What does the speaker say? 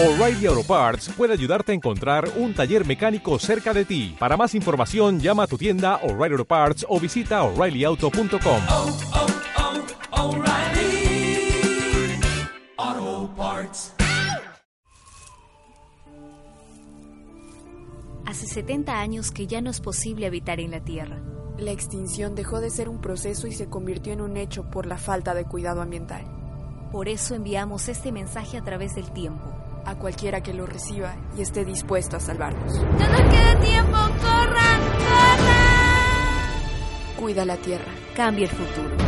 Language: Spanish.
O'Reilly Auto Parts puede ayudarte a encontrar un taller mecánico cerca de ti. Para más información, llama a tu tienda O'Reilly Auto Parts o visita oreillyauto.com. oh, oh, O'Reilly Auto Parts. Hace 70 años que ya no es posible habitar en la Tierra. La extinción dejó de ser un proceso y se convirtió en un hecho por la falta de cuidado ambiental. Por eso enviamos este mensaje a través del tiempo. A cualquiera que lo reciba y esté dispuesto a salvarnos. ¡Ya no queda tiempo! ¡Corran! ¡Corran! Cuida la tierra. Cambia el futuro.